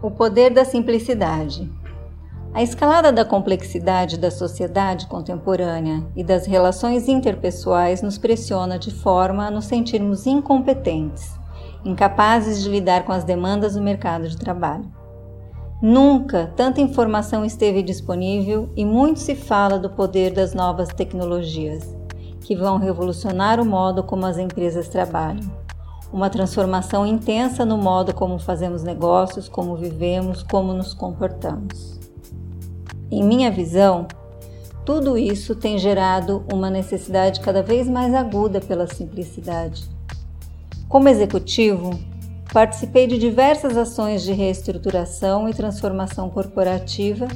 O poder da simplicidade. A escalada da complexidade da sociedade contemporânea e das relações interpessoais nos pressiona de forma a nos sentirmos incompetentes, incapazes de lidar com as demandas do mercado de trabalho. Nunca tanta informação esteve disponível e muito se fala do poder das novas tecnologias, que vão revolucionar o modo como as empresas trabalham. Uma transformação intensa no modo como fazemos negócios, como vivemos, como nos comportamos. Em minha visão, tudo isso tem gerado uma necessidade cada vez mais aguda pela simplicidade. Como executivo, participei de diversas ações de reestruturação e transformação corporativa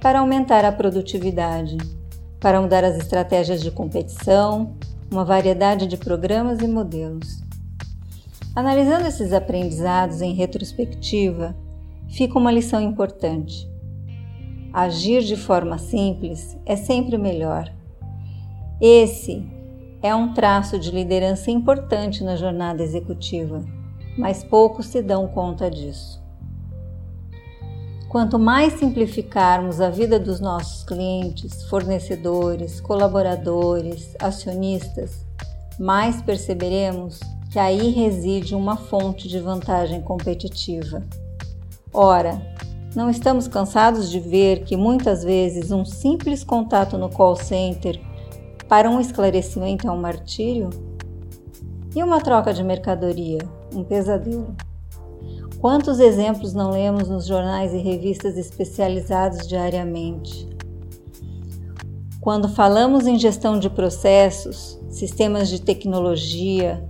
para aumentar a produtividade, para mudar as estratégias de competição, uma variedade de programas e modelos. Analisando esses aprendizados em retrospectiva, fica uma lição importante. Agir de forma simples é sempre melhor. Esse é um traço de liderança importante na jornada executiva, mas poucos se dão conta disso. Quanto mais simplificarmos a vida dos nossos clientes, fornecedores, colaboradores, acionistas, mais perceberemos que aí reside uma fonte de vantagem competitiva. Ora, não estamos cansados de ver que muitas vezes um simples contato no call center para um esclarecimento é um martírio? E uma troca de mercadoria, um pesadelo? Quantos exemplos não lemos nos jornais e revistas especializados diariamente? Quando falamos em gestão de processos, sistemas de tecnologia,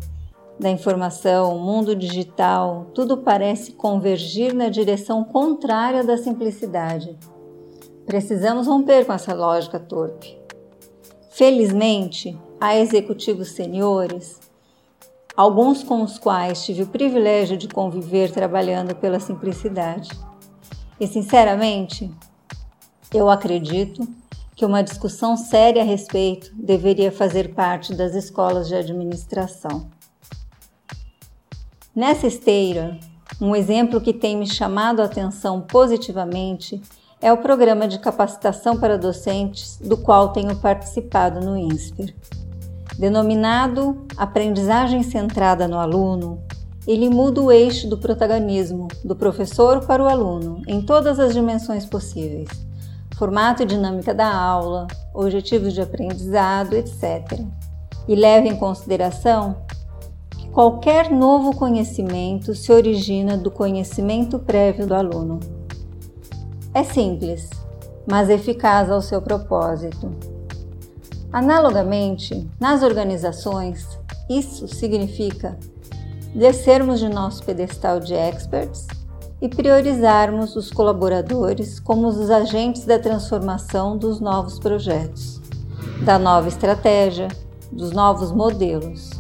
da informação, o mundo digital, tudo parece convergir na direção contrária da simplicidade. Precisamos romper com essa lógica torpe. Felizmente, há executivos seniores, alguns com os quais tive o privilégio de conviver trabalhando pela simplicidade. E, sinceramente, eu acredito que uma discussão séria a respeito deveria fazer parte das escolas de administração. Nessa esteira, um exemplo que tem me chamado a atenção positivamente é o programa de capacitação para docentes do qual tenho participado no INSPER. Denominado Aprendizagem Centrada no Aluno, ele muda o eixo do protagonismo do professor para o aluno em todas as dimensões possíveis: formato e dinâmica da aula, objetivos de aprendizado, etc. E leva em consideração Qualquer novo conhecimento se origina do conhecimento prévio do aluno. É simples, mas eficaz ao seu propósito. Analogamente, nas organizações, isso significa descermos de nosso pedestal de experts e priorizarmos os colaboradores como os agentes da transformação dos novos projetos, da nova estratégia, dos novos modelos.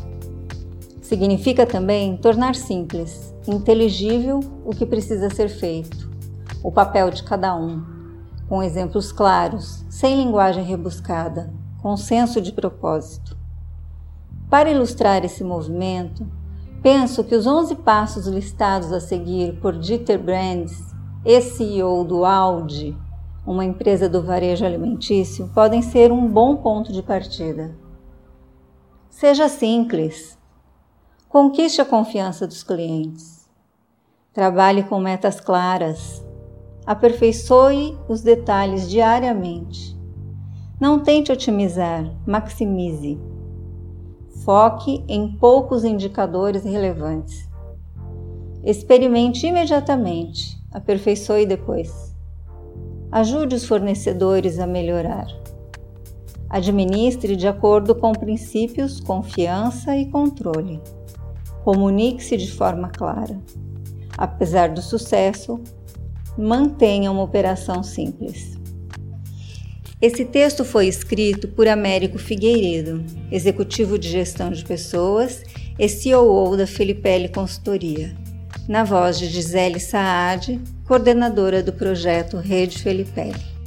Significa também tornar simples, inteligível o que precisa ser feito, o papel de cada um, com exemplos claros, sem linguagem rebuscada, com senso de propósito. Para ilustrar esse movimento, penso que os 11 passos listados a seguir por Dieter Brands, ex-CEO do Audi, uma empresa do varejo alimentício, podem ser um bom ponto de partida. Seja simples, Conquiste a confiança dos clientes. Trabalhe com metas claras. Aperfeiçoe os detalhes diariamente. Não tente otimizar, maximize. Foque em poucos indicadores relevantes. Experimente imediatamente, aperfeiçoe depois. Ajude os fornecedores a melhorar. Administre de acordo com princípios confiança e controle. Comunique-se de forma clara. Apesar do sucesso, mantenha uma operação simples. Esse texto foi escrito por Américo Figueiredo, executivo de gestão de pessoas e CEO da Filipelli Consultoria, na voz de Gisele Saad, coordenadora do projeto Rede Filipelli.